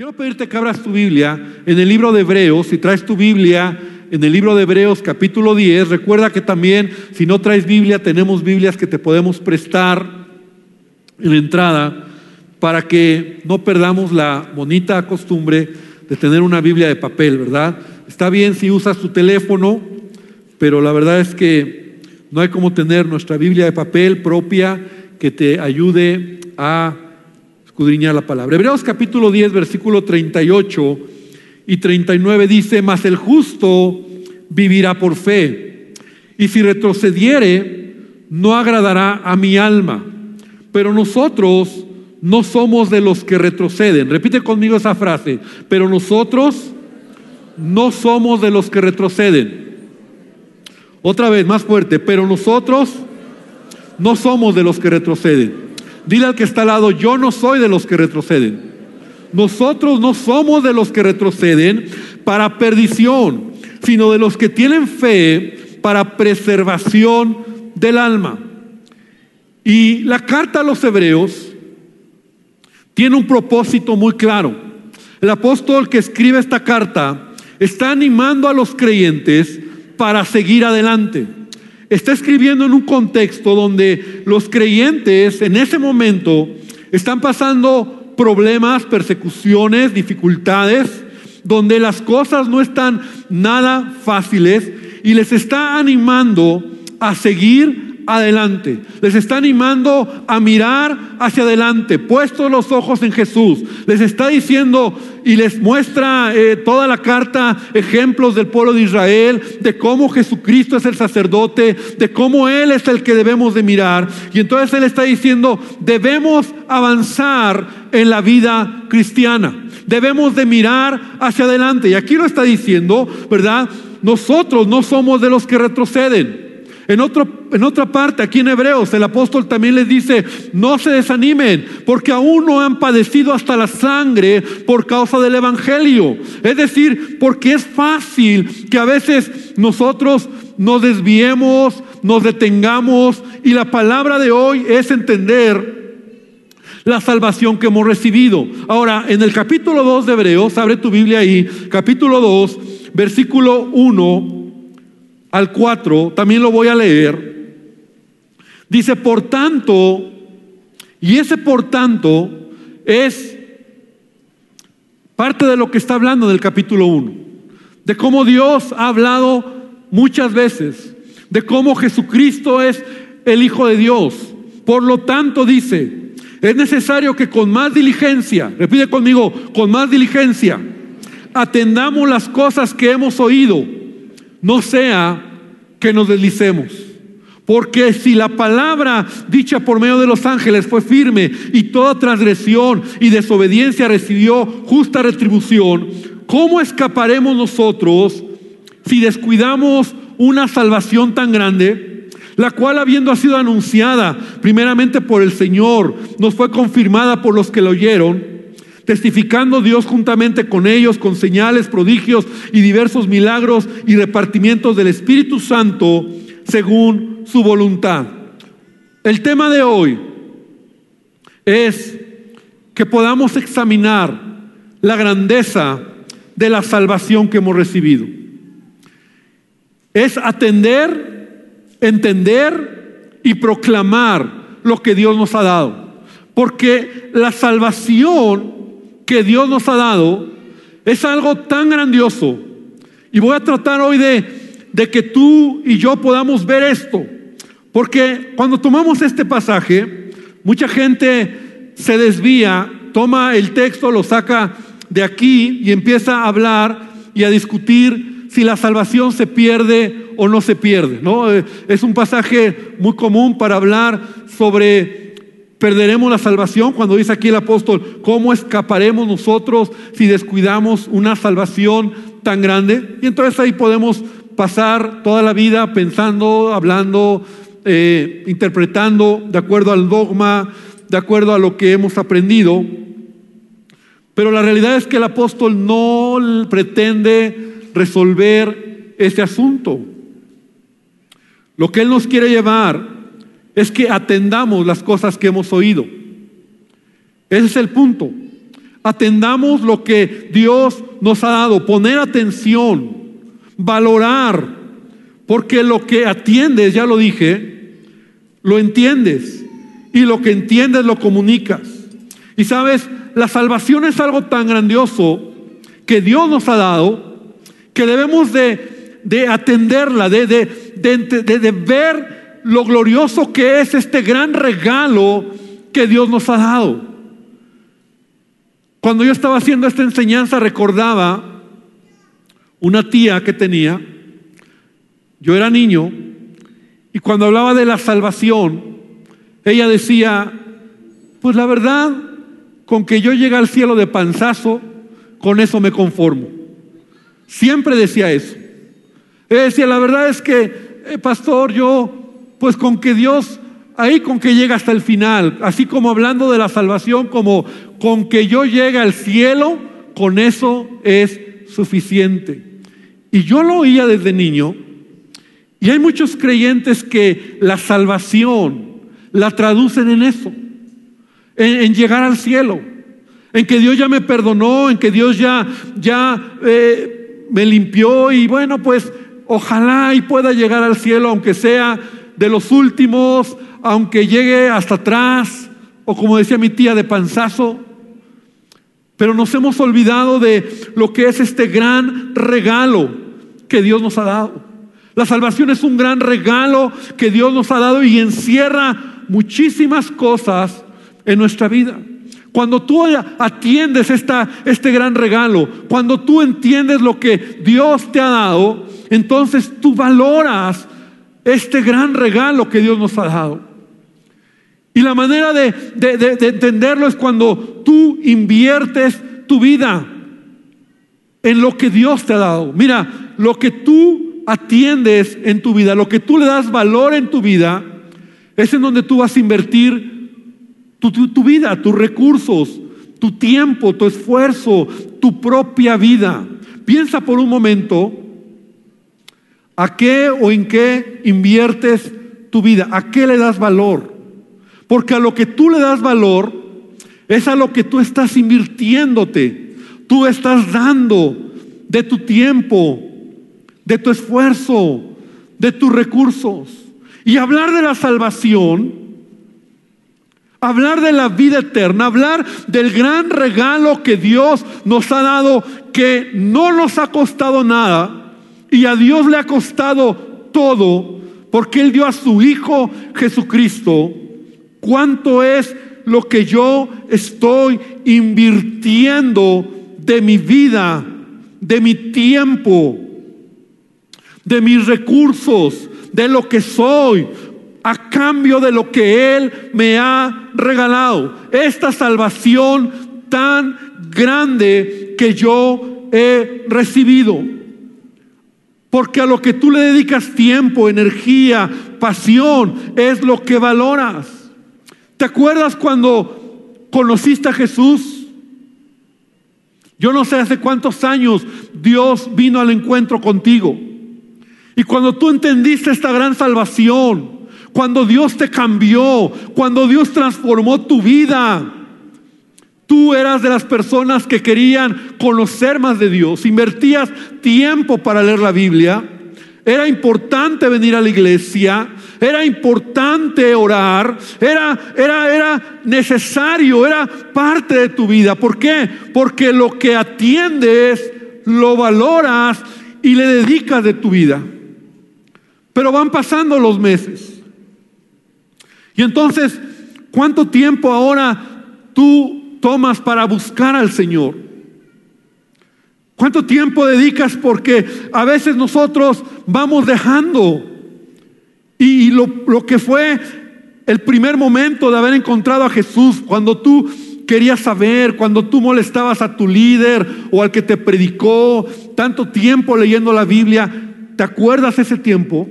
Quiero pedirte que abras tu Biblia en el libro de Hebreos, si traes tu Biblia en el libro de Hebreos capítulo 10, recuerda que también si no traes Biblia, tenemos Biblias que te podemos prestar en entrada para que no perdamos la bonita costumbre de tener una Biblia de papel, ¿verdad? Está bien si usas tu teléfono, pero la verdad es que no hay como tener nuestra Biblia de papel propia que te ayude a la palabra. Hebreos capítulo 10, versículo 38 y 39 dice, mas el justo vivirá por fe, y si retrocediere, no agradará a mi alma. Pero nosotros no somos de los que retroceden. Repite conmigo esa frase, pero nosotros no somos de los que retroceden. Otra vez, más fuerte, pero nosotros no somos de los que retroceden. Dile al que está al lado, yo no soy de los que retroceden. Nosotros no somos de los que retroceden para perdición, sino de los que tienen fe para preservación del alma. Y la carta a los hebreos tiene un propósito muy claro. El apóstol que escribe esta carta está animando a los creyentes para seguir adelante está escribiendo en un contexto donde los creyentes en ese momento están pasando problemas, persecuciones, dificultades, donde las cosas no están nada fáciles y les está animando a seguir adelante. Les está animando a mirar hacia adelante, puestos los ojos en Jesús. Les está diciendo y les muestra eh, toda la carta ejemplos del pueblo de Israel, de cómo Jesucristo es el sacerdote, de cómo Él es el que debemos de mirar. Y entonces Él está diciendo, debemos avanzar en la vida cristiana. Debemos de mirar hacia adelante. Y aquí lo está diciendo, ¿verdad? Nosotros no somos de los que retroceden. En, otro, en otra parte, aquí en Hebreos, el apóstol también les dice, no se desanimen, porque aún no han padecido hasta la sangre por causa del Evangelio. Es decir, porque es fácil que a veces nosotros nos desviemos, nos detengamos, y la palabra de hoy es entender la salvación que hemos recibido. Ahora, en el capítulo 2 de Hebreos, abre tu Biblia ahí, capítulo 2, versículo 1 al 4, también lo voy a leer. Dice, por tanto, y ese por tanto es parte de lo que está hablando en el capítulo 1, de cómo Dios ha hablado muchas veces, de cómo Jesucristo es el Hijo de Dios. Por lo tanto, dice, es necesario que con más diligencia, repite conmigo, con más diligencia, atendamos las cosas que hemos oído no sea que nos deslicemos. Porque si la palabra dicha por medio de los ángeles fue firme y toda transgresión y desobediencia recibió justa retribución, ¿cómo escaparemos nosotros si descuidamos una salvación tan grande? La cual habiendo sido anunciada primeramente por el Señor, nos fue confirmada por los que lo oyeron testificando Dios juntamente con ellos con señales, prodigios y diversos milagros y repartimientos del Espíritu Santo según su voluntad. El tema de hoy es que podamos examinar la grandeza de la salvación que hemos recibido. Es atender, entender y proclamar lo que Dios nos ha dado. Porque la salvación que Dios nos ha dado es algo tan grandioso. Y voy a tratar hoy de, de que tú y yo podamos ver esto. Porque cuando tomamos este pasaje, mucha gente se desvía, toma el texto, lo saca de aquí y empieza a hablar y a discutir si la salvación se pierde o no se pierde. ¿no? Eh, es un pasaje muy común para hablar sobre Perderemos la salvación cuando dice aquí el apóstol, ¿cómo escaparemos nosotros si descuidamos una salvación tan grande? Y entonces ahí podemos pasar toda la vida pensando, hablando, eh, interpretando de acuerdo al dogma, de acuerdo a lo que hemos aprendido. Pero la realidad es que el apóstol no pretende resolver ese asunto. Lo que él nos quiere llevar es que atendamos las cosas que hemos oído. Ese es el punto. Atendamos lo que Dios nos ha dado, poner atención, valorar, porque lo que atiendes, ya lo dije, lo entiendes y lo que entiendes lo comunicas. Y sabes, la salvación es algo tan grandioso que Dios nos ha dado que debemos de, atenderla, de, de ver lo glorioso que es este gran regalo que Dios nos ha dado. Cuando yo estaba haciendo esta enseñanza recordaba una tía que tenía, yo era niño, y cuando hablaba de la salvación, ella decía, pues la verdad, con que yo llegue al cielo de panzazo, con eso me conformo. Siempre decía eso. Ella decía, la verdad es que, eh, pastor, yo, pues con que Dios ahí con que llega hasta el final, así como hablando de la salvación, como con que yo llegue al cielo, con eso es suficiente. Y yo lo oía desde niño, y hay muchos creyentes que la salvación la traducen en eso, en, llegar al cielo, en que Dios ya me perdonó, en que Dios ya, ya eh, me limpió y bueno, pues ojalá y pueda llegar al cielo, aunque sea de los últimos, aunque llegue hasta atrás, o como decía mi tía, de panzazo. Pero nos hemos olvidado de lo que es este gran regalo que Dios nos ha dado. La salvación es un gran regalo que Dios nos ha dado y encierra muchísimas cosas en nuestra vida. Cuando tú atiendes esta, este gran regalo, cuando tú entiendes lo que Dios te ha dado, entonces tú valoras este gran regalo que Dios nos ha dado. Y la manera de, entenderlo es cuando tú inviertes tu vida en lo que Dios te ha dado. Mira, lo que tú atiendes en tu vida, lo que tú le das valor en tu vida, es en donde tú vas a invertir tu, vida, tus recursos, tu tiempo, tu esfuerzo, tu propia vida. Piensa por un momento a qué o en qué inviertes tu vida, a qué le das valor. Porque a lo que tú le das valor es a lo que tú estás invirtiéndote. Tú estás dando de tu tiempo, de tu esfuerzo, de tus recursos. Y hablar de la salvación, hablar de la vida eterna, hablar del gran regalo que Dios nos ha dado, que no nos ha costado nada y a Dios le ha costado todo, porque Él dio a su Hijo Jesucristo ¿Cuánto es lo que yo estoy invirtiendo de mi vida, de mi tiempo, de mis recursos, de lo que soy, a cambio de lo que Él me ha regalado? Esta salvación tan grande que yo he recibido. Porque a lo que tú le dedicas tiempo, energía, pasión, es lo que valoras. ¿Te acuerdas cuando conociste a Jesús? Yo no sé hace cuántos años Dios vino al encuentro contigo. Y cuando tú entendiste esta gran salvación, cuando Dios te cambió, cuando Dios transformó tu vida, tú eras de las personas que querían conocer más de Dios, invertías tiempo para leer la Biblia, era importante venir a la iglesia, era importante orar, era, era, era necesario, era parte de tu vida. ¿Por qué? Porque lo que atiendes, lo valoras y le dedicas de tu vida. Pero van pasando los meses. Y entonces, ¿cuánto tiempo ahora tú tomas para buscar al Señor? ¿Cuánto tiempo dedicas? Porque a veces nosotros vamos dejando y lo, que fue el primer momento de haber encontrado a Jesús, cuando tú querías saber, cuando tú molestabas a tu líder o al que te predicó, tanto tiempo leyendo la Biblia, ¿te acuerdas ese tiempo?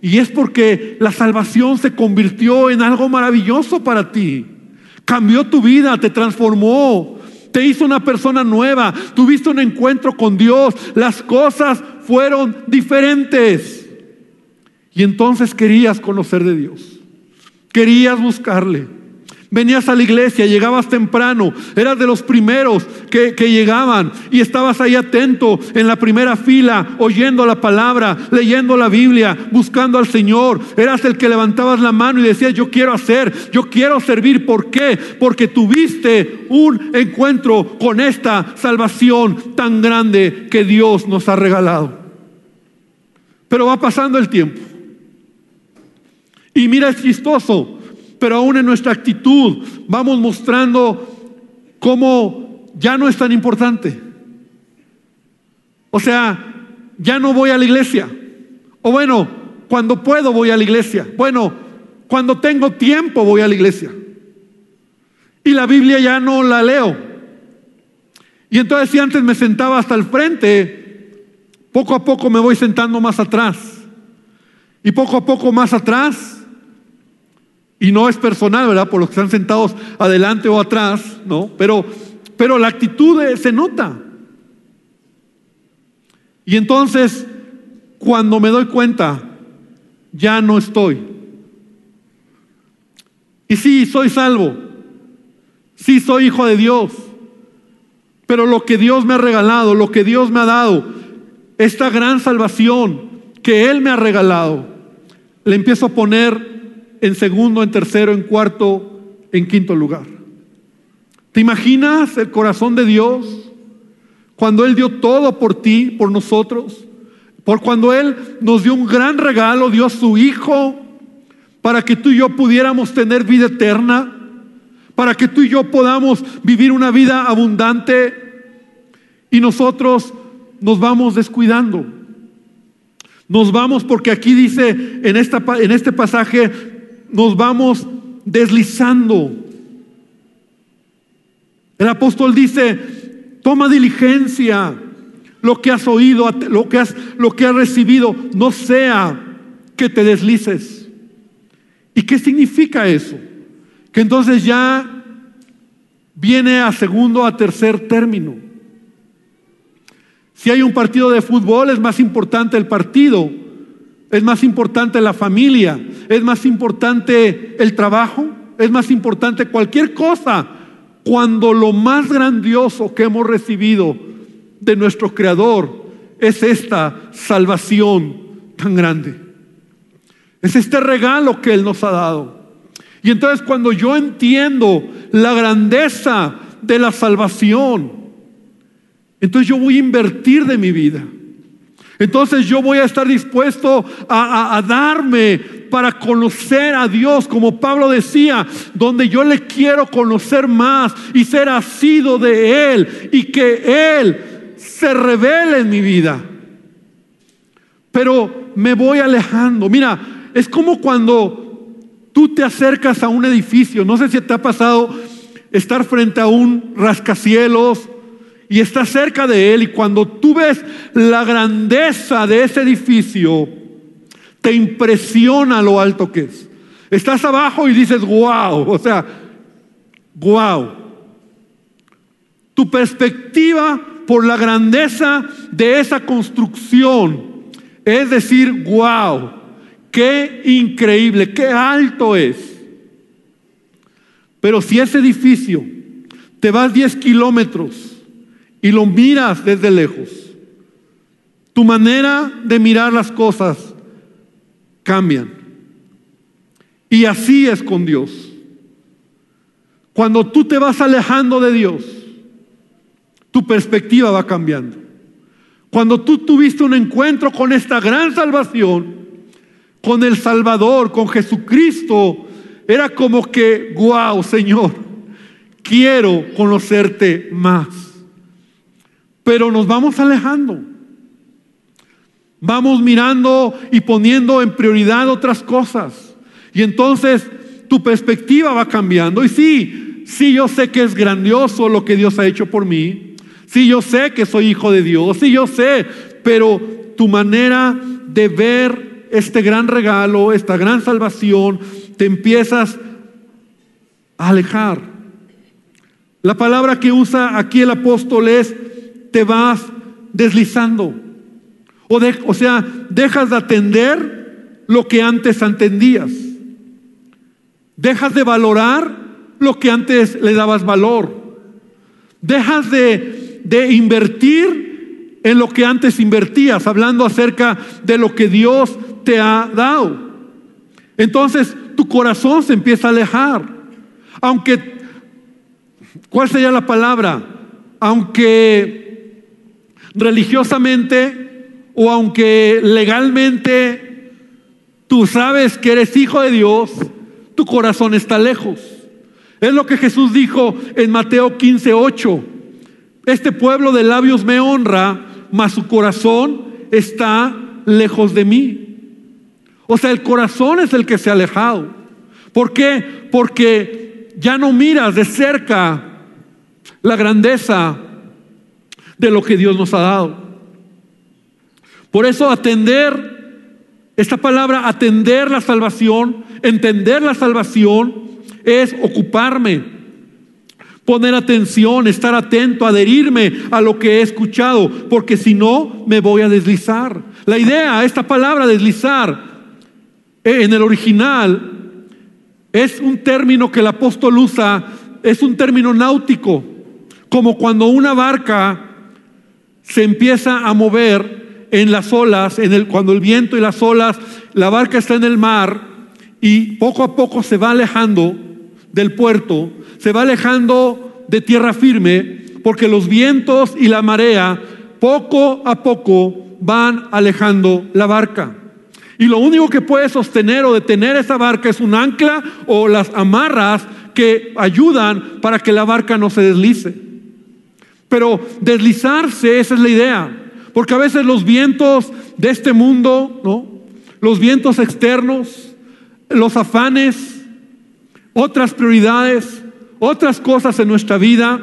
Y es porque la salvación se convirtió en algo maravilloso para ti. Cambió tu vida, te transformó, te hizo una persona nueva, tuviste un encuentro con Dios, las cosas fueron diferentes. Y entonces querías conocer de Dios. Querías buscarle. Venías a la iglesia, llegabas temprano, eras de los primeros que, que, llegaban y estabas ahí atento en la primera fila, oyendo la palabra, leyendo la Biblia, buscando al Señor. Eras el que levantabas la mano y decías, yo quiero hacer, yo quiero servir. ¿Por qué? Porque tuviste un encuentro con esta salvación tan grande que Dios nos ha regalado. Pero va pasando el tiempo. Y mira, es chistoso pero aún en nuestra actitud vamos mostrando cómo ya no es tan importante. O sea, ya no voy a la iglesia. O bueno, cuando puedo voy a la iglesia. Bueno, cuando tengo tiempo voy a la iglesia. Y la Biblia ya no la leo. Y entonces si antes me sentaba hasta el frente, poco a poco me voy sentando más atrás. Y poco a poco más atrás y no es personal, ¿verdad? Por los que están sentados adelante o atrás, ¿no? Pero, pero la actitud se nota. Y entonces, cuando me doy cuenta, ya no estoy. Y sí, soy salvo. Sí, soy hijo de Dios. Pero lo que Dios me ha regalado, lo que Dios me ha dado, esta gran salvación que Él me ha regalado, le empiezo a poner en segundo, en tercero, en cuarto, en quinto lugar. ¿Te imaginas el corazón de Dios cuando Él dio todo por ti, por nosotros? Por cuando Él nos dio un gran regalo, dio a su Hijo para que tú y yo pudiéramos tener vida eterna, para que tú y yo podamos vivir una vida abundante y nosotros nos vamos descuidando. Nos vamos porque aquí dice en, esta, en este pasaje, nos vamos deslizando. El apóstol dice, toma diligencia lo que has oído, lo que has, lo que has recibido, no sea que te deslices. ¿Y qué significa eso? Que entonces ya viene a segundo, a tercer término. Si hay un partido de fútbol, es más importante el partido es más importante la familia, es más importante el trabajo, es más importante cualquier cosa cuando lo más grandioso que hemos recibido de nuestro Creador es esta salvación tan grande. Es este regalo que Él nos ha dado. Y entonces cuando yo entiendo la grandeza de la salvación, entonces yo voy a invertir de mi vida. Entonces yo voy a estar dispuesto a, darme para conocer a Dios, como Pablo decía, donde yo le quiero conocer más y ser asido de Él y que Él se revele en mi vida. Pero me voy alejando. Mira, es como cuando tú te acercas a un edificio. No sé si te ha pasado estar frente a un rascacielos y está cerca de él y cuando tú ves la grandeza de ese edificio, te impresiona lo alto que es. Estás abajo y dices, wow, o sea, wow. Tu perspectiva por la grandeza de esa construcción es decir, wow, qué increíble, qué alto es. Pero si ese edificio te vas 10 kilómetros y lo miras desde lejos, tu manera de mirar las cosas cambian. Y así es con Dios. Cuando tú te vas alejando de Dios, tu perspectiva va cambiando. Cuando tú tuviste un encuentro con esta gran salvación, con el Salvador, con Jesucristo, era como que, wow, Señor, quiero conocerte más pero nos vamos alejando. Vamos mirando y poniendo en prioridad otras cosas. Y entonces tu perspectiva va cambiando. Y sí, sí yo sé que es grandioso lo que Dios ha hecho por mí. Sí yo sé que soy hijo de Dios. Sí yo sé. Pero tu manera de ver este gran regalo, esta gran salvación, te empiezas a alejar. La palabra que usa aquí el apóstol es te vas deslizando. O, sea, dejas de atender lo que antes entendías. Dejas de valorar lo que antes le dabas valor. Dejas de, de invertir en lo que antes invertías, hablando acerca de lo que Dios te ha dado. Entonces tu corazón se empieza a alejar. Aunque, ¿cuál sería la palabra? Aunque religiosamente o aunque legalmente tú sabes que eres hijo de Dios, tu corazón está lejos. Es lo que Jesús dijo en Mateo 15, 8. Este pueblo de labios me honra, mas su corazón está lejos de mí. O sea, el corazón es el que se ha alejado. ¿Por qué? Porque ya no miras de cerca la grandeza de lo que Dios nos ha dado. Por eso atender, esta palabra atender la salvación, entender la salvación, es ocuparme, poner atención, estar atento, adherirme a lo que he escuchado, porque si no me voy a deslizar. La idea, esta palabra deslizar, en el original es un término que el apóstol usa, es un término náutico, como cuando una barca se empieza a mover en las olas, en el, cuando el viento y las olas, la barca está en el mar y poco a poco se va alejando del puerto, se va alejando de tierra firme, porque los vientos y la marea poco a poco van alejando la barca. Y lo único que puede sostener o detener esa barca es un ancla o las amarras que ayudan para que la barca no se deslice. Pero deslizarse, esa es la idea. Porque a veces los vientos de este mundo, ¿no? Los vientos externos, los afanes, otras prioridades, otras cosas en nuestra vida,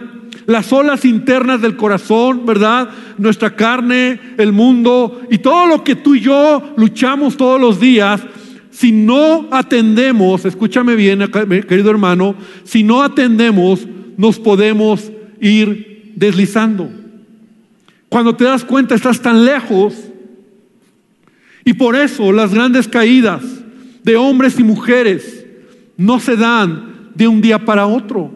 las olas internas del corazón, ¿verdad? Nuestra carne, el mundo y todo lo que tú y yo luchamos todos los días, si no atendemos, escúchame bien, querido hermano, si no atendemos, nos podemos ir deslizando. Cuando te das cuenta, estás tan lejos. Y por eso las grandes caídas de hombres y mujeres no se dan de un día para otro.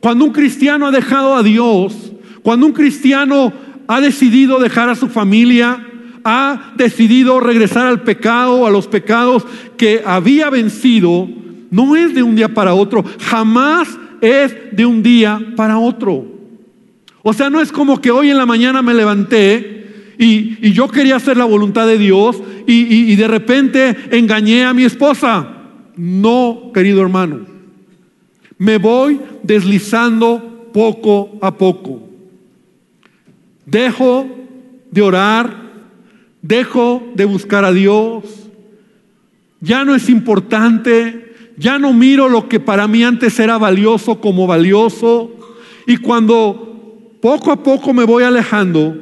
Cuando un cristiano ha dejado a Dios, cuando un cristiano ha decidido dejar a su familia, ha decidido regresar al pecado, a los pecados que había vencido, no es de un día para otro, jamás es de un día para otro. O sea, no es como que hoy en la mañana me levanté y, yo quería hacer la voluntad de Dios y de repente engañé a mi esposa. No, querido hermano me voy deslizando poco a poco. Dejo de orar, dejo de buscar a Dios, ya no es importante, ya no miro lo que para mí antes era valioso como valioso, y cuando poco a poco me voy alejando,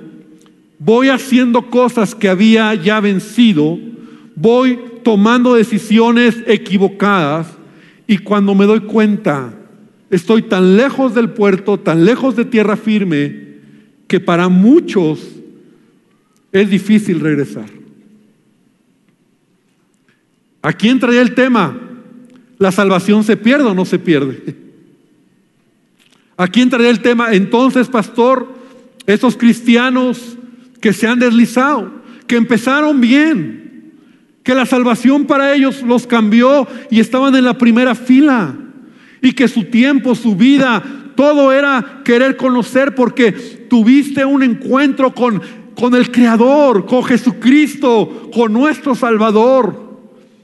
voy haciendo cosas que había ya vencido, voy tomando decisiones equivocadas, y cuando me doy cuenta, estoy tan lejos del puerto, tan lejos de tierra firme, que para muchos es difícil regresar. Aquí entraría el tema, ¿la salvación se pierde o no se pierde? Aquí entraría el tema, entonces, pastor, esos cristianos que se han deslizado, que empezaron bien, que la salvación para ellos los cambió y estaban en la primera fila y que su tiempo, su vida, todo era querer conocer porque tuviste un encuentro con, con el Creador, con Jesucristo, con nuestro Salvador.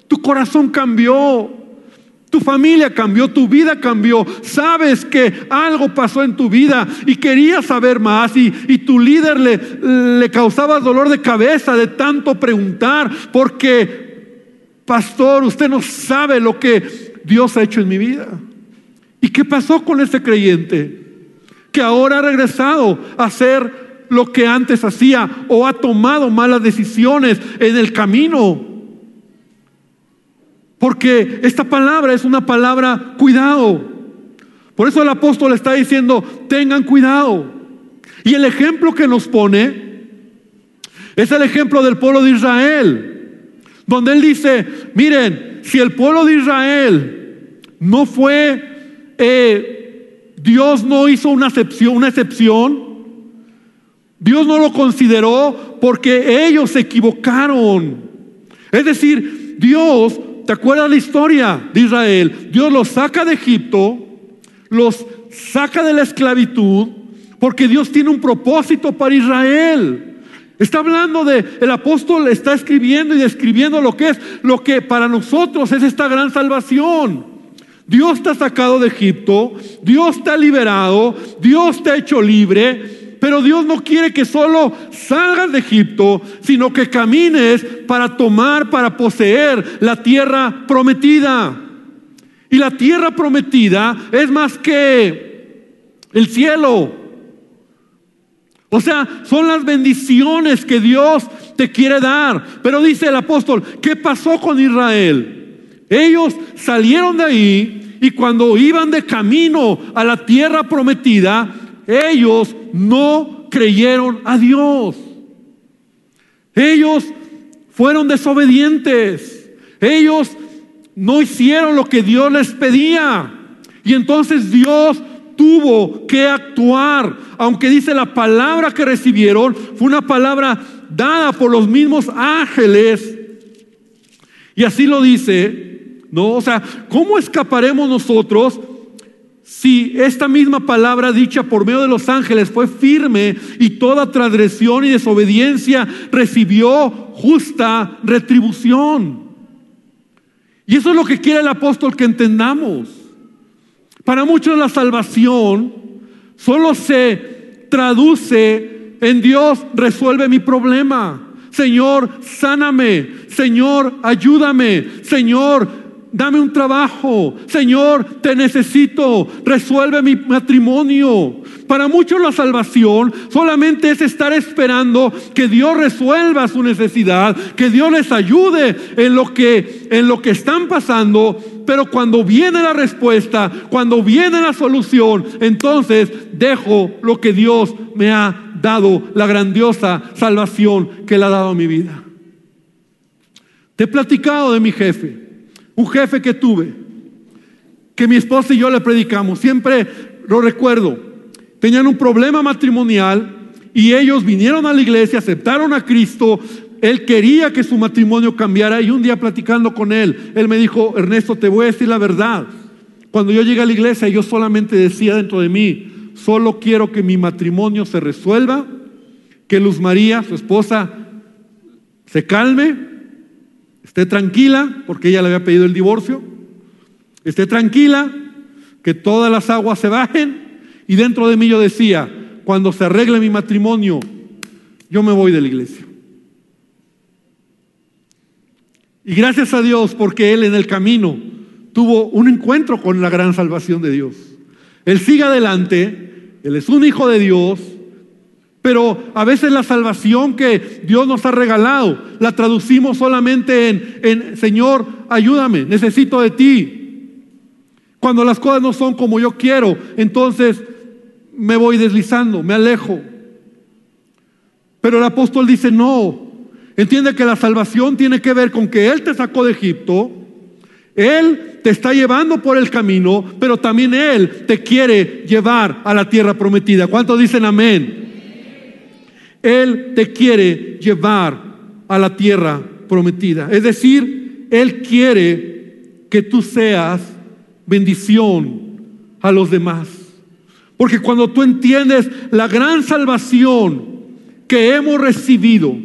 Tu corazón cambió, tu familia cambió, tu vida cambió. Sabes que algo pasó en tu vida y querías saber más y, y tu líder le, le causaba dolor de cabeza de tanto preguntar porque, pastor, usted no sabe lo que Dios ha hecho en mi vida. ¿Y qué pasó con ese creyente? Que ahora ha regresado a hacer lo que antes hacía o ha tomado malas decisiones en el camino. Porque esta palabra es una palabra cuidado. Por eso el apóstol está diciendo, tengan cuidado. Y el ejemplo que nos pone es el ejemplo del pueblo de Israel, donde él dice, miren, si el pueblo de Israel no fue eh, Dios no hizo una una excepción. Dios no lo consideró porque ellos se equivocaron. Es decir, Dios, ¿te acuerdas la historia de Israel? Dios los saca de Egipto, los saca de la esclavitud, porque Dios tiene un propósito para Israel. Está hablando de, el apóstol está escribiendo y describiendo lo que es, lo que para nosotros es esta gran salvación. Dios te ha sacado de Egipto, Dios te ha liberado, Dios te ha hecho libre, pero Dios no quiere que solo salgas de Egipto, sino que camines para tomar, para poseer la tierra prometida. Y la tierra prometida es más que el cielo. O sea, son las bendiciones que Dios te quiere dar. Pero dice el apóstol, ¿qué pasó con Israel? Ellos salieron de ahí y cuando iban de camino a la tierra prometida, ellos no creyeron a Dios. Ellos fueron desobedientes. Ellos no hicieron lo que Dios les pedía. Y entonces Dios tuvo que actuar, aunque dice la palabra que recibieron fue una palabra dada por los mismos ángeles. Y así lo dice, ¿no? O sea, ¿cómo escaparemos nosotros si esta misma palabra dicha por medio de los ángeles fue firme y toda transgresión y desobediencia recibió justa retribución? Y eso es lo que quiere el apóstol que entendamos. Para muchos la salvación solo se traduce en Dios, resuelve mi problema. Señor, sáname. Señor, ayúdame. Señor, dame un trabajo. Señor, te necesito. Resuelve mi matrimonio. Para muchos la salvación solamente es estar esperando que Dios resuelva su necesidad, que Dios les ayude en lo que en lo que están pasando, pero cuando viene la respuesta, cuando viene la solución, entonces dejo lo que Dios me ha dado, la grandiosa salvación que le ha dado a mi vida. Te he platicado de mi jefe, un jefe que tuve, que mi esposa y yo le predicamos, siempre lo recuerdo, tenían un problema matrimonial y ellos vinieron a la iglesia, aceptaron a Cristo, él quería que su matrimonio cambiara y un día platicando con él, él me dijo, Ernesto, te voy a decir la verdad. Cuando yo llegué a la iglesia, yo solamente decía dentro de mí, solo quiero que mi matrimonio se resuelva, que Luz María, su esposa, se calme, esté tranquila, porque ella le había pedido el divorcio, esté tranquila, que todas las aguas se bajen. Y dentro de mí yo decía, cuando se arregle mi matrimonio, yo me voy de la iglesia. Y gracias a Dios porque Él en el camino tuvo un encuentro con la gran salvación de Dios. Él sigue adelante, Él es un hijo de Dios, pero a veces la salvación que Dios nos ha regalado la traducimos solamente en, Señor, ayúdame, necesito de ti. Cuando las cosas no son como yo quiero, entonces me voy deslizando, me alejo. Pero el apóstol dice, no, Entiende que la salvación tiene que ver con que Él te sacó de Egipto, Él te está llevando por el camino, pero también Él te quiere llevar a la tierra prometida. ¿Cuántos dicen amén? Él te quiere llevar a la tierra prometida. Es decir, Él quiere que tú seas bendición a los demás. Porque cuando tú entiendes la gran salvación que hemos recibido,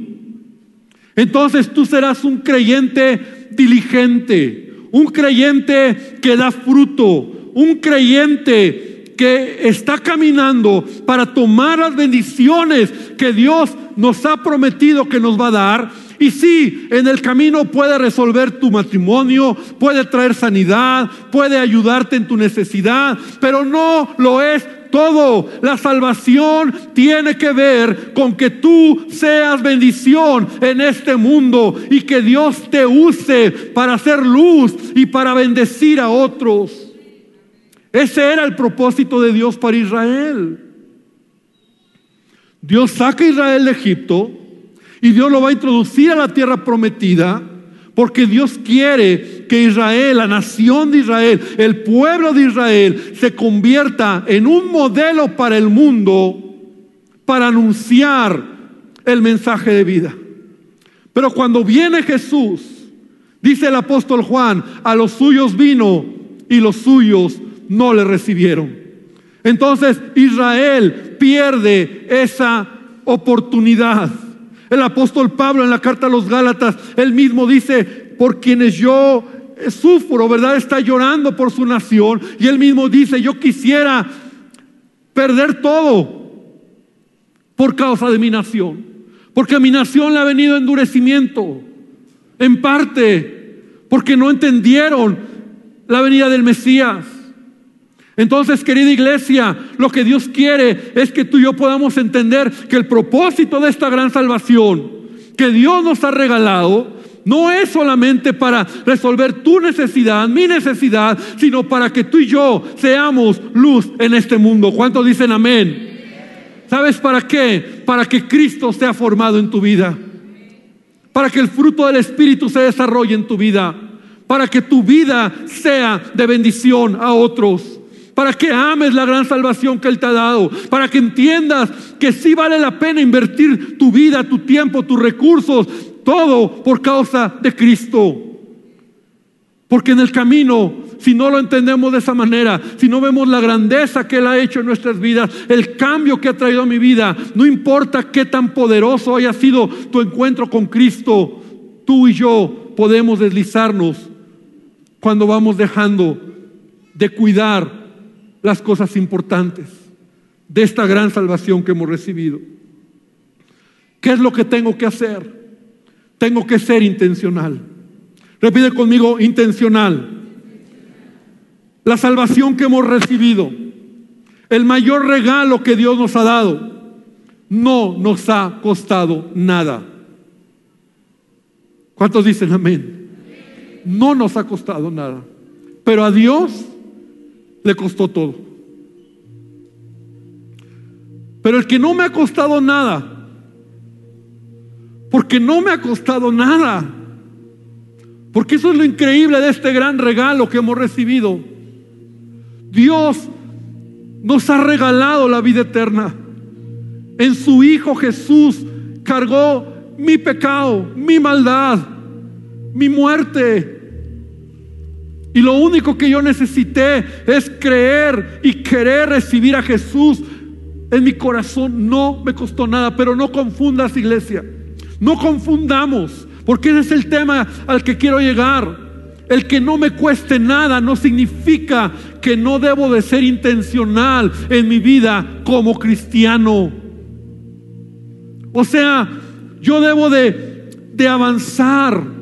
entonces tú serás un creyente diligente, un creyente que da fruto, un creyente que está caminando para tomar las bendiciones que Dios nos ha prometido que nos va a dar. Y sí, en el camino puede resolver tu matrimonio, puede traer sanidad, puede ayudarte en tu necesidad, pero no lo es todo. La salvación tiene que ver con que tú seas bendición en este mundo y que Dios te use para hacer luz y para bendecir a otros. Ese era el propósito de Dios para Israel. Dios saca a Israel de Egipto y Dios lo va a introducir a la tierra prometida porque Dios quiere que Israel, la nación de Israel, el pueblo de Israel, se convierta en un modelo para el mundo para anunciar el mensaje de vida. Pero cuando viene Jesús, dice el apóstol Juan, a los suyos vino y los suyos no le recibieron. Entonces Israel pierde esa oportunidad. El apóstol Pablo en la carta a los Gálatas, él mismo dice, por quienes yo sufro, ¿verdad? Está llorando por su nación. Y él mismo dice, yo quisiera perder todo por causa de mi nación. Porque a mi nación le ha venido endurecimiento. En parte, porque no entendieron la venida del Mesías. Entonces, querida iglesia, lo que Dios quiere es que tú y yo podamos entender que el propósito de esta gran salvación que Dios nos ha regalado no es solamente para resolver tu necesidad, mi necesidad, sino para que tú y yo seamos luz en este mundo. ¿Cuántos dicen amén? ¿Sabes para qué? Para que Cristo sea formado en tu vida. Para que el fruto del Espíritu se desarrolle en tu vida. Para que tu vida sea de bendición a otros para que ames la gran salvación que Él te ha dado, para que entiendas que sí vale la pena invertir tu vida, tu tiempo, tus recursos, todo por causa de Cristo. Porque en el camino, si no lo entendemos de esa manera, si no vemos la grandeza que Él ha hecho en nuestras vidas, el cambio que ha traído a mi vida, no importa qué tan poderoso haya sido tu encuentro con Cristo, tú y yo podemos deslizarnos cuando vamos dejando de cuidar las cosas importantes de esta gran salvación que hemos recibido. ¿Qué es lo que tengo que hacer? Tengo que ser intencional. Repite conmigo, intencional. La salvación que hemos recibido, el mayor regalo que Dios nos ha dado, no nos ha costado nada. ¿Cuántos dicen amén? No nos ha costado nada. Pero a Dios le costó todo. Pero el que no me ha costado nada, porque no me ha costado nada, porque eso es lo increíble de este gran regalo que hemos recibido. Dios nos ha regalado la vida eterna. En su Hijo Jesús cargó mi pecado, mi maldad, mi muerte, y lo único que yo necesité es creer y querer recibir a Jesús en mi corazón. No me costó nada, pero no confundas iglesia. No confundamos, porque ese es el tema al que quiero llegar. El que no me cueste nada no significa que no debo de ser intencional en mi vida como cristiano. O sea, yo debo de, de avanzar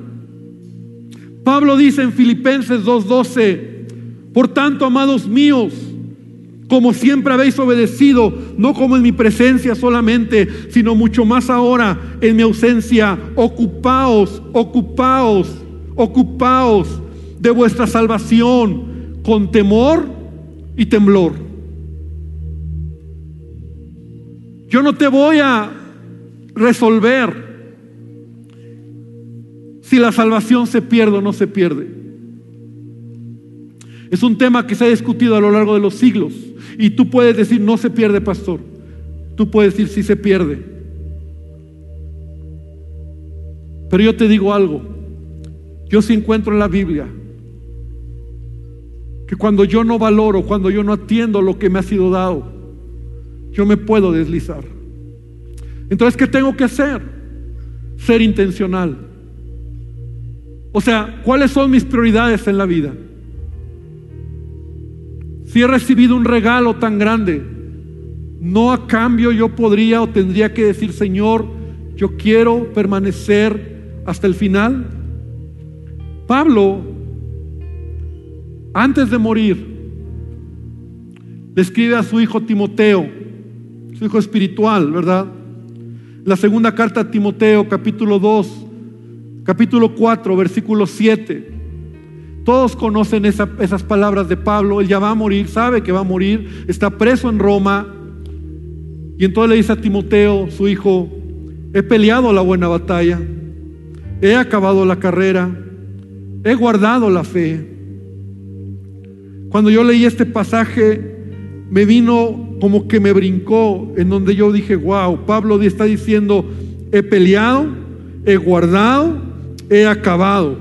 Pablo dice en Filipenses 2:12, por tanto, amados míos, como siempre habéis obedecido, no como en mi presencia solamente, sino mucho más ahora en mi ausencia, ocupaos, ocupaos, ocupaos de vuestra salvación con temor y temblor. Yo no te voy a resolver si la salvación se pierde o no se pierde. Es un tema que se ha discutido a lo largo de los siglos. Y tú puedes decir, no se pierde, pastor. Tú puedes decir, sí se pierde. Pero yo te digo algo. Yo sí encuentro en la Biblia que cuando yo no valoro, cuando yo no atiendo lo que me ha sido dado, yo me puedo deslizar. Entonces, ¿qué tengo que hacer? Ser intencional. O sea, ¿cuáles son mis prioridades en la vida? Si he recibido un regalo tan grande, no a cambio yo podría o tendría que decir, Señor, yo quiero permanecer hasta el final. Pablo, antes de morir, le escribe a su hijo Timoteo, su hijo espiritual, ¿verdad? La segunda carta a Timoteo, capítulo 2, capítulo 4, versículo 7. Todos conocen esas palabras de Pablo. Él ya va a morir, sabe que va a morir, está preso en Roma. Y entonces le dice a Timoteo, su hijo, he peleado la buena batalla, he acabado la carrera, he guardado la fe. Cuando yo leí este pasaje, me vino como que me brincó, en donde yo dije, wow, Pablo está diciendo, he peleado, he guardado, he acabado.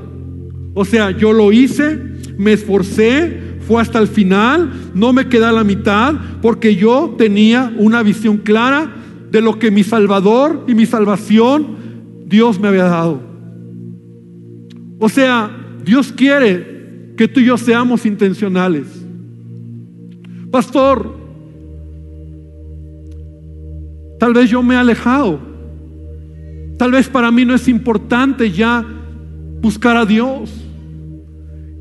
O sea, yo lo hice, me esforcé, fue hasta el final, no me quedé a la mitad, porque yo tenía una visión clara de lo que mi Salvador y mi salvación Dios me había dado. O sea, Dios quiere que tú y yo seamos intencionales. Pastor, tal vez yo me he alejado. Tal vez para mí no es importante ya buscar a Dios.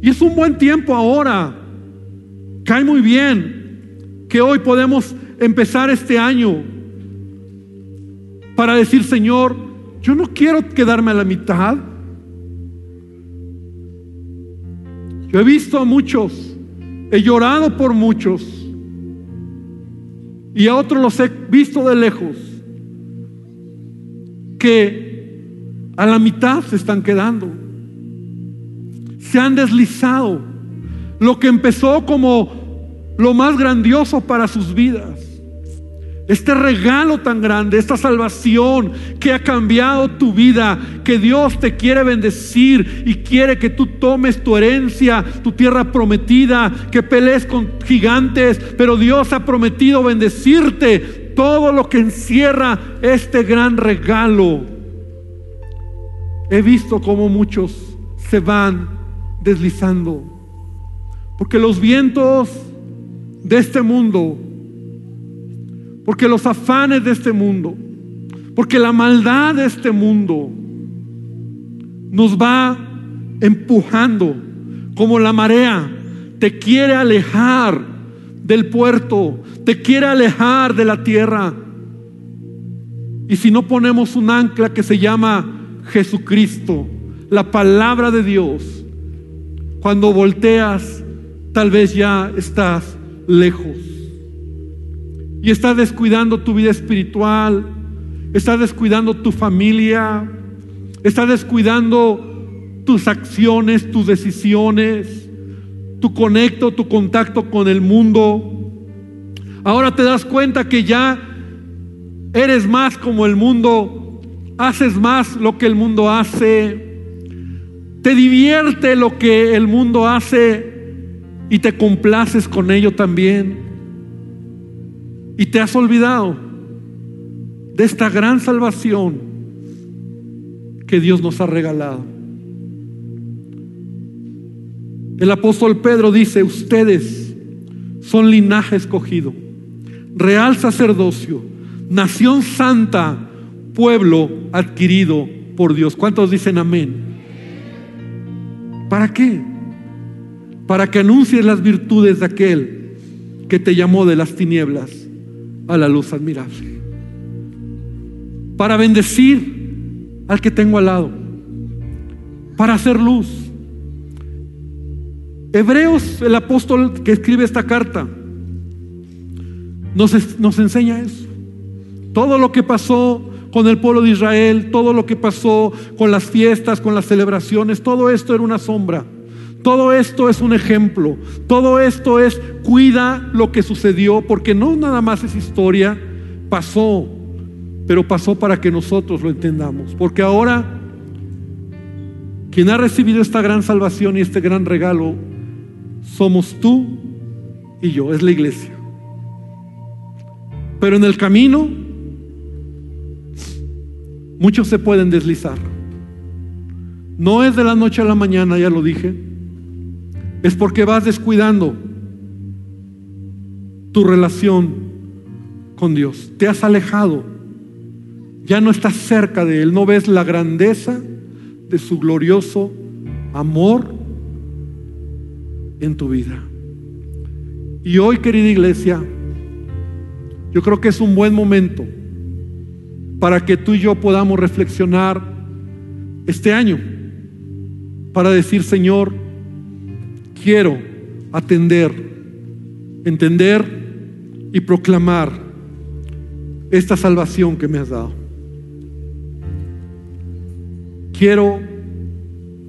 Y es un buen tiempo ahora. Cae muy bien que hoy podemos empezar este año para decir, Señor, yo no quiero quedarme a la mitad. Yo he visto a muchos, he llorado por muchos y a otros los he visto de lejos que a la mitad se están quedando. Se han deslizado. Lo que empezó como lo más grandioso para sus vidas este regalo tan grande, esta salvación que ha cambiado tu vida, que Dios te quiere bendecir y quiere que tú tomes tu herencia, tu tierra prometida, que pelees con gigantes, pero Dios ha prometido bendecirte todo lo que encierra este gran regalo. He visto cómo muchos se van deslizando, porque los vientos de este mundo porque los afanes de este mundo, porque la maldad de este mundo nos va empujando como la marea, te quiere alejar del puerto, te quiere alejar de la tierra. Y si no ponemos un ancla que se llama Jesucristo, la palabra de Dios, cuando volteas, tal vez ya estás lejos y estás descuidando tu vida espiritual, estás descuidando tu familia, estás descuidando tus acciones, tus decisiones, tu conecto, tu contacto con el mundo. Ahora te das cuenta que ya eres más como el mundo, haces más lo que el mundo hace, te divierte lo que el mundo hace y te complaces con ello también. Y te has olvidado de esta gran salvación que Dios nos ha regalado. El apóstol Pedro dice, ustedes son linaje escogido, real sacerdocio, nación santa, pueblo adquirido por Dios. ¿Cuántos dicen amén? ¿Para qué? Para que anuncies las virtudes de aquel que te llamó de las tinieblas a la luz admirable. Para bendecir al que tengo al lado. Para hacer luz. Hebreos, el apóstol que escribe esta carta, nos, enseña eso. Todo lo que pasó con el pueblo de Israel, todo lo que pasó con las fiestas, con las celebraciones, todo esto era una sombra todo esto es un ejemplo. Todo esto es cuida lo que sucedió, porque no nada más es historia, pasó, pero pasó para que nosotros lo entendamos. Porque ahora, quien ha recibido esta gran salvación y este gran regalo, somos tú y yo, es la iglesia. Pero en el camino, muchos se pueden deslizar. No es de la noche a la mañana, ya lo dije es porque vas descuidando tu relación con Dios. Te has alejado. Ya no estás cerca de Él. No ves la grandeza de su glorioso amor en tu vida. Y hoy, querida iglesia, yo creo que es un buen momento para que tú y yo podamos reflexionar este año, para decir, Señor, quiero atender, entender y proclamar esta salvación que me has dado. Quiero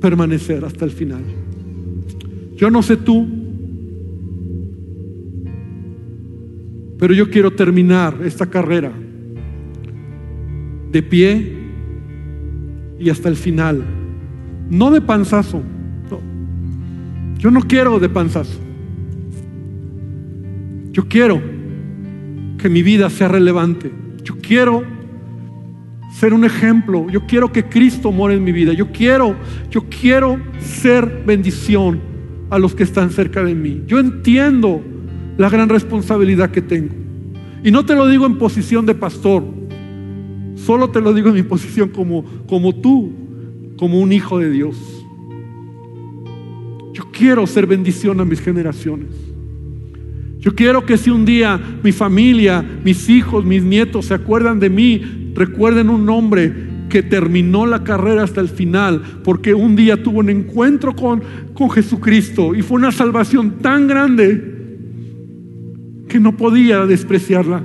permanecer hasta el final. Yo no sé tú, pero yo quiero terminar esta carrera de pie y hasta el final. No de panzazo. Yo no quiero de panzazo. Yo quiero que mi vida sea relevante. Yo quiero ser un ejemplo. Yo quiero que Cristo more en mi vida. Yo quiero, yo quiero ser bendición a los que están cerca de mí. Yo entiendo la gran responsabilidad que tengo. Y no te lo digo en posición de pastor, solo te lo digo en mi posición como, como tú, como un hijo de Dios. Yo quiero ser bendición a mis generaciones. Yo quiero que si un día mi familia, mis hijos, mis nietos se acuerdan de mí, recuerden un nombre que terminó la carrera hasta el final, porque un día tuvo un encuentro con, con Jesucristo y fue una salvación tan grande que no podía despreciarla,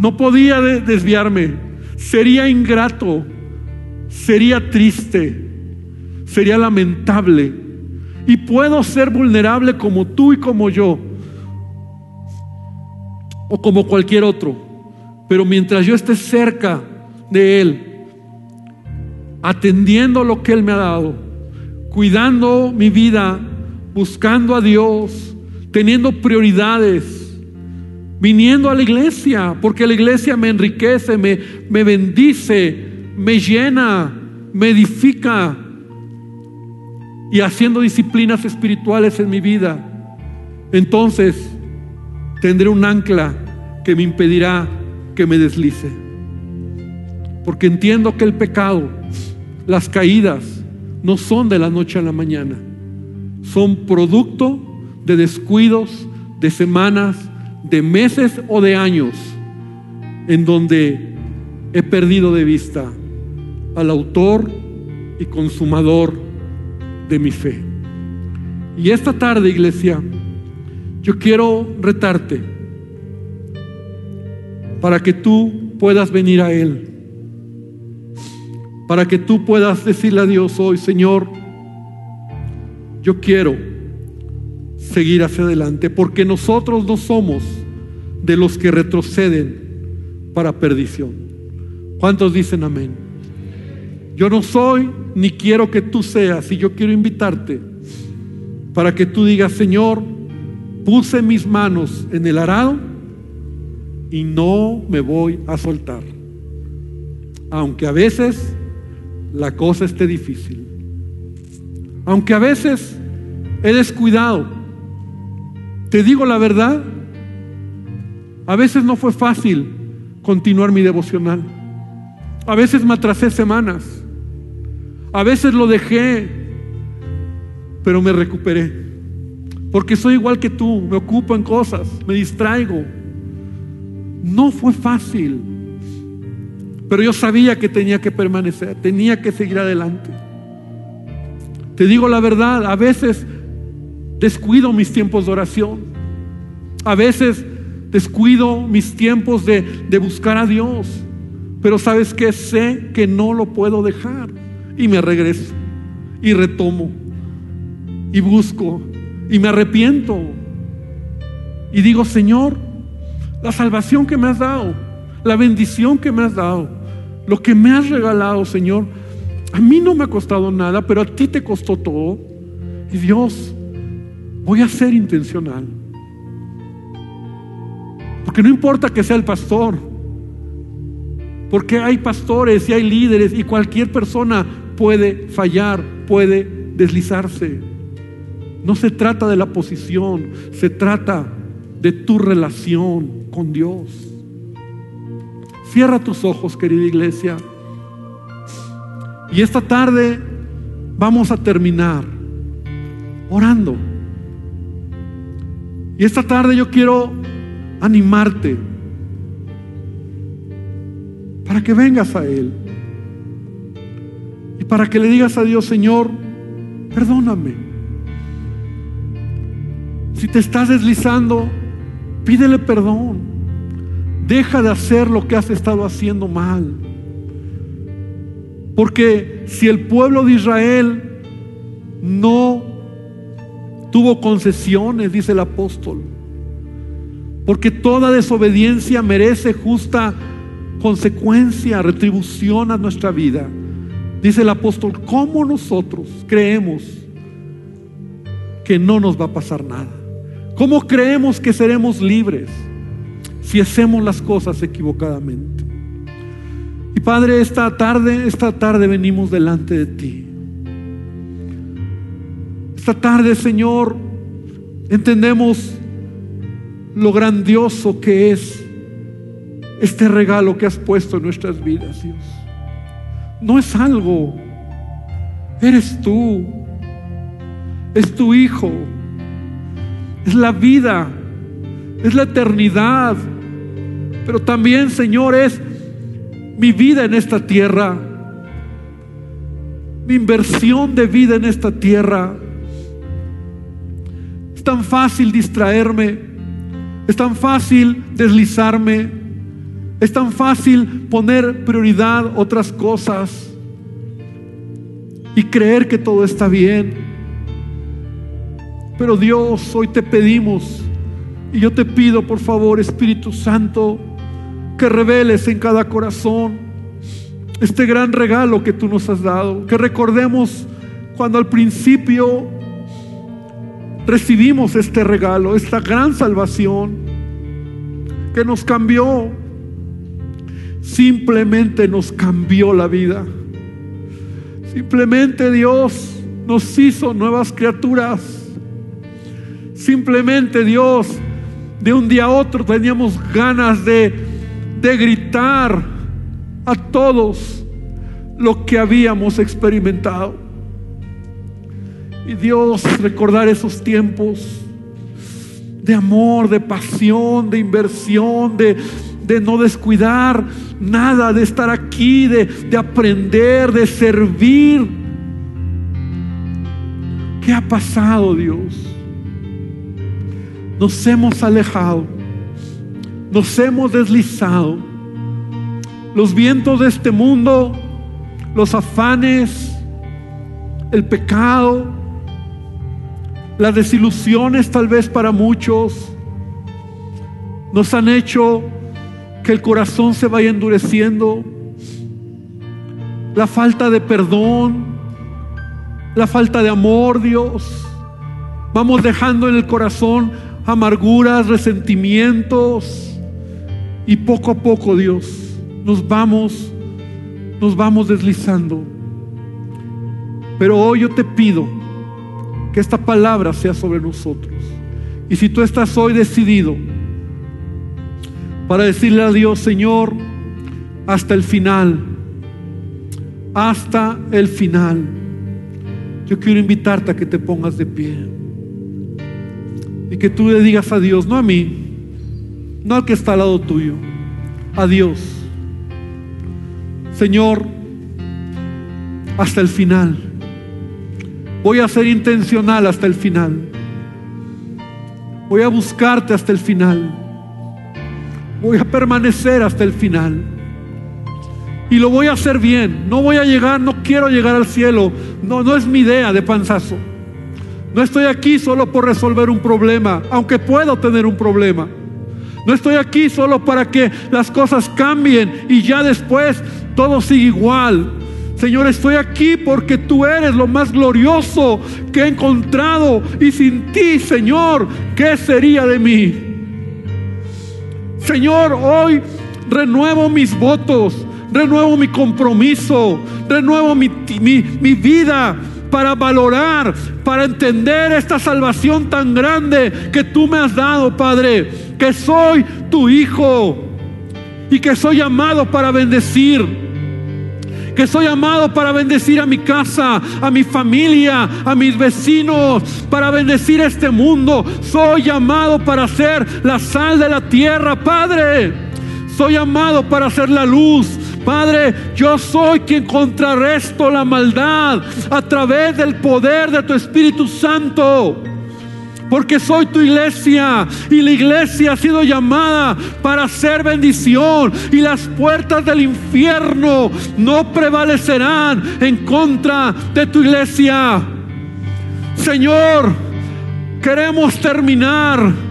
no podía desviarme, sería ingrato, sería triste, sería lamentable. Y puedo ser vulnerable como tú y como yo, o como cualquier otro, pero mientras yo esté cerca de Él, atendiendo lo que Él me ha dado, cuidando mi vida, buscando a Dios, teniendo prioridades, viniendo a la iglesia, porque la iglesia me enriquece, me, me bendice, me llena, me edifica y haciendo disciplinas espirituales en mi vida. Entonces tendré un ancla que me impedirá que me deslice. Porque entiendo que el pecado, las caídas, no son de la noche a la mañana. Son producto de descuidos, de semanas, de meses o de años en donde he perdido de vista al autor y consumador de mi fe. Y esta tarde, iglesia, yo quiero retarte para que tú puedas venir a Él, para que tú puedas decirle a Dios hoy, Señor, yo quiero seguir hacia adelante, porque nosotros no somos de los que retroceden para perdición. ¿Cuántos dicen amén? Yo no soy ni quiero que tú seas, y yo quiero invitarte para que tú digas, Señor, puse mis manos en el arado y no me voy a soltar. Aunque a veces la cosa esté difícil. Aunque a veces he descuidado te digo la verdad, a veces no fue fácil continuar mi devocional. A veces me atrasé semanas. A veces lo dejé, pero me recuperé. Porque soy igual que tú, me ocupo en cosas, me distraigo. No fue fácil, pero yo sabía que tenía que permanecer, tenía que seguir adelante. Te digo la verdad, a veces descuido mis tiempos de oración. A veces descuido mis tiempos de, buscar a Dios. Pero sabes que sé que no lo puedo dejar. Y me regreso. Y retomo. Y busco. Y me arrepiento. Y digo, Señor, la salvación que me has dado, la bendición que me has dado, lo que me has regalado, Señor, a mí no me ha costado nada, pero a ti te costó todo. Y Dios, Voy a ser intencional. Porque no importa que sea el pastor. Porque hay pastores y hay líderes y cualquier persona puede fallar, puede deslizarse. No se trata de la posición, se trata de tu relación con Dios. Cierra tus ojos, querida iglesia. Y esta tarde vamos a terminar orando. Y esta tarde yo quiero animarte para que vengas a Él y para que le digas a Dios, Señor, perdóname. Si te estás deslizando, pídele perdón. Deja de hacer lo que has estado haciendo mal. Porque si el pueblo de Israel no tuvo concesiones, dice el apóstol. Porque toda desobediencia merece justa consecuencia, retribución a nuestra vida. Dice el apóstol, ¿cómo nosotros creemos que no nos va a pasar nada? ¿Cómo creemos que seremos libres si hacemos las cosas equivocadamente? Y Padre, esta tarde, esta tarde venimos delante de ti. Esta tarde, Señor, entendemos lo grandioso que es este regalo que has puesto en nuestras vidas, Dios. No es algo, eres tú, es tu Hijo, es la vida, es la eternidad, pero también, Señor, es mi vida en esta tierra, mi inversión de vida en esta tierra. Es tan fácil distraerme, es tan fácil deslizarme, es tan fácil poner prioridad otras cosas y creer que todo está bien. Pero Dios, hoy te pedimos y yo te pido, por favor, Espíritu Santo, que reveles en cada corazón este gran regalo que tú nos has dado, que recordemos cuando al principio recibimos este regalo, esta gran salvación que nos cambió, simplemente nos cambió la vida. Simplemente Dios nos hizo nuevas criaturas. Simplemente Dios, de un día a otro teníamos ganas de de gritar a todos lo que habíamos experimentado. Y Dios, recordar esos tiempos de amor, de pasión, de inversión, de, de no descuidar nada, de estar aquí, de, de aprender, de servir. ¿Qué ha pasado, Dios? Nos hemos alejado nos hemos deslizado. Los vientos de este mundo, los afanes, el pecado, las desilusiones tal vez para muchos, nos han hecho que el corazón se vaya endureciendo. La falta de perdón, la falta de amor, Dios. Vamos dejando en el corazón amarguras, resentimientos y poco a poco, Dios, nos vamos, nos vamos deslizando. Pero hoy yo te pido que esta palabra sea sobre nosotros. Y si tú estás hoy decidido para decirle a Dios, Señor, hasta el final, hasta el final, yo quiero invitarte a que te pongas de pie. Y que tú le digas a Dios, no a mí, no al que está al lado tuyo, a Dios. Señor, hasta el final. Voy a ser intencional hasta el final. Voy a buscarte hasta el final. Voy a permanecer hasta el final. Y lo voy a hacer bien. No voy a llegar, no quiero llegar al cielo. No, no es mi idea de panzazo. No estoy aquí solo por resolver un problema, aunque puedo tener un problema. No estoy aquí solo para que las cosas cambien y ya después todo siga igual. Señor, estoy aquí porque tú eres lo más glorioso que he encontrado y sin ti, Señor, ¿qué sería de mí? Señor, hoy renuevo mis votos, renuevo mi compromiso, renuevo mi, mi vida para valorar, para entender esta salvación tan grande que tú me has dado, Padre, que soy tu hijo y que soy llamado para bendecir que soy llamado para bendecir a mi casa, a mi familia, a mis vecinos, para bendecir este mundo. Soy llamado para ser la sal de la tierra, Padre. Soy llamado para ser la luz, Padre, yo soy quien contrarresto la maldad a través del poder de tu Espíritu Santo. Porque soy tu iglesia y la iglesia ha sido llamada para ser bendición y las puertas del infierno no prevalecerán en contra de tu iglesia. Señor, queremos terminar.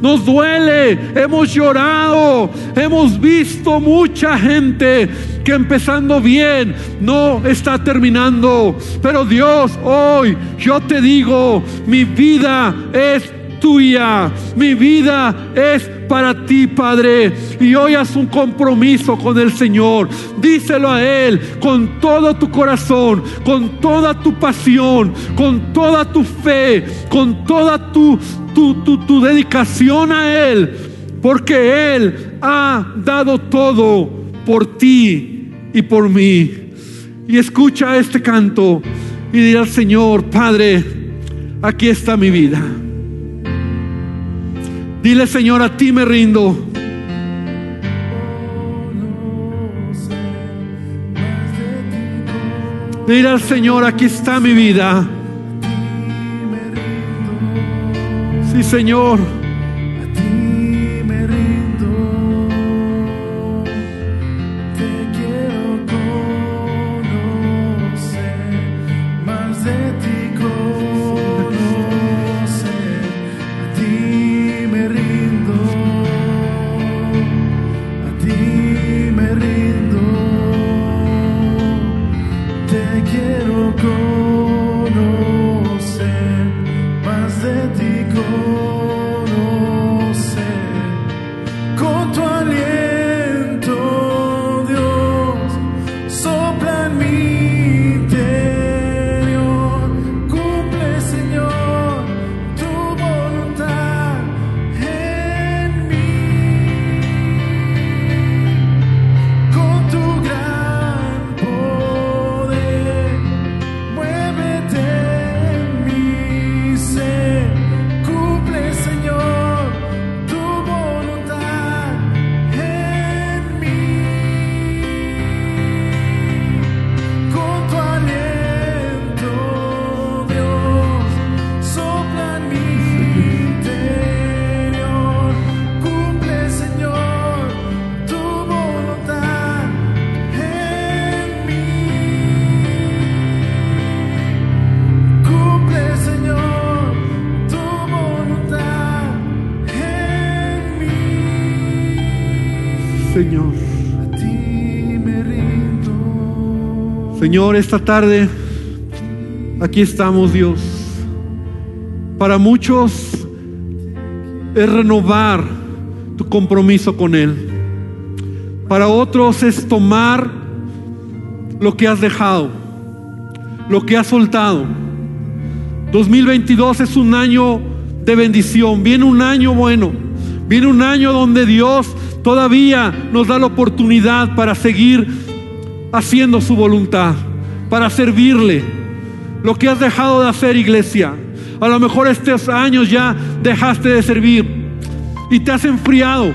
Nos duele, hemos llorado, hemos visto mucha gente que empezando bien no está terminando. Pero Dios, hoy yo te digo, mi vida es tuya, mi vida es para ti, Padre. Y hoy haz un compromiso con el Señor. Díselo a Él con todo tu corazón, con toda tu pasión, con toda tu fe, con toda tu, tu, tu, tu dedicación a Él. Porque Él ha dado todo por ti y por mí. Y escucha este canto y dirá al Señor, Padre, aquí está mi vida. Dile, Señor, a ti me rindo. Dile al Señor, aquí está mi vida. Sí, Señor. Señor, esta tarde aquí estamos, Dios. Para muchos es renovar tu compromiso con Él. Para otros es tomar lo que has dejado, lo que has soltado. 2022 es un año de bendición, viene un año bueno, viene un año donde Dios todavía nos da la oportunidad para seguir haciendo su voluntad, para servirle. Lo que has dejado de hacer, iglesia. A lo mejor estos años ya dejaste de servir y te has enfriado.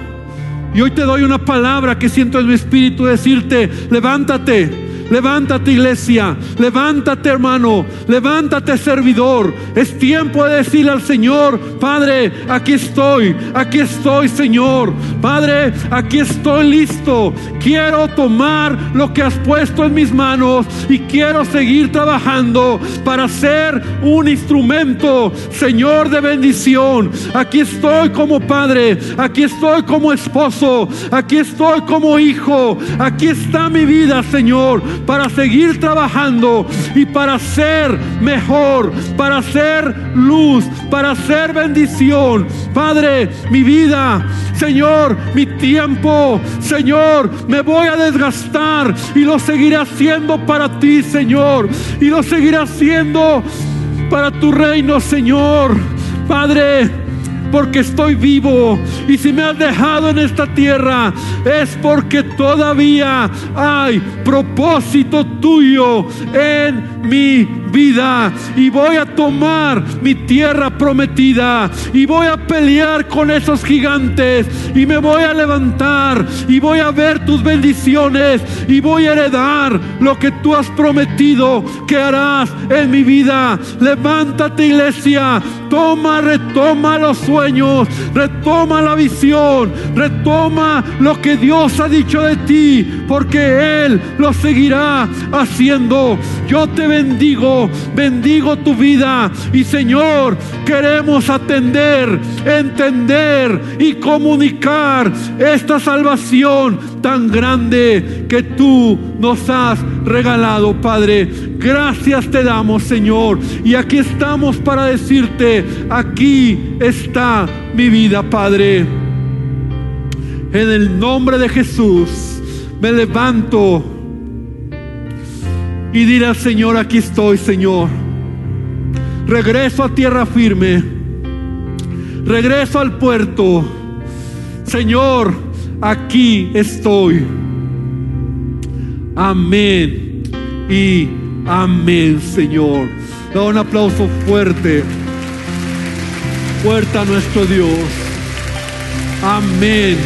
Y hoy te doy una palabra que siento en mi espíritu decirte, levántate. Levántate iglesia, levántate hermano, levántate servidor. Es tiempo de decirle al Señor, Padre, aquí estoy, aquí estoy Señor. Padre, aquí estoy listo. Quiero tomar lo que has puesto en mis manos y quiero seguir trabajando para ser un instrumento, Señor, de bendición. Aquí estoy como Padre, aquí estoy como esposo, aquí estoy como hijo. Aquí está mi vida, Señor para seguir trabajando y para ser mejor, para ser luz, para ser bendición. Padre, mi vida, Señor, mi tiempo, Señor, me voy a desgastar y lo seguiré haciendo para ti, Señor, y lo seguiré haciendo para tu reino, Señor. Padre, porque estoy vivo. Y si me has dejado en esta tierra, es porque todavía hay propósito tuyo en mi vida. Y voy a tomar mi tierra prometida. Y voy a pelear con esos gigantes. Y me voy a levantar. Y voy a ver tus bendiciones. Y voy a heredar lo que tú has prometido que harás en mi vida. Levántate iglesia. Toma, retoma los sueños retoma la visión, retoma lo que Dios ha dicho de ti, porque Él lo seguirá haciendo. Yo te bendigo, bendigo tu vida y Señor, queremos atender, entender y comunicar esta salvación tan grande que tú nos has regalado, Padre. Gracias te damos, Señor. Y aquí estamos para decirte, aquí está mi vida, Padre. En el nombre de Jesús me levanto y diré al Señor, aquí estoy, Señor. Regreso a tierra firme. Regreso al puerto. Señor, aquí estoy. Amén. Y amén, Señor. Da un aplauso fuerte. Fuerte a nuestro Dios. Amén.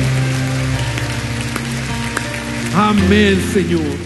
Amén, Señor.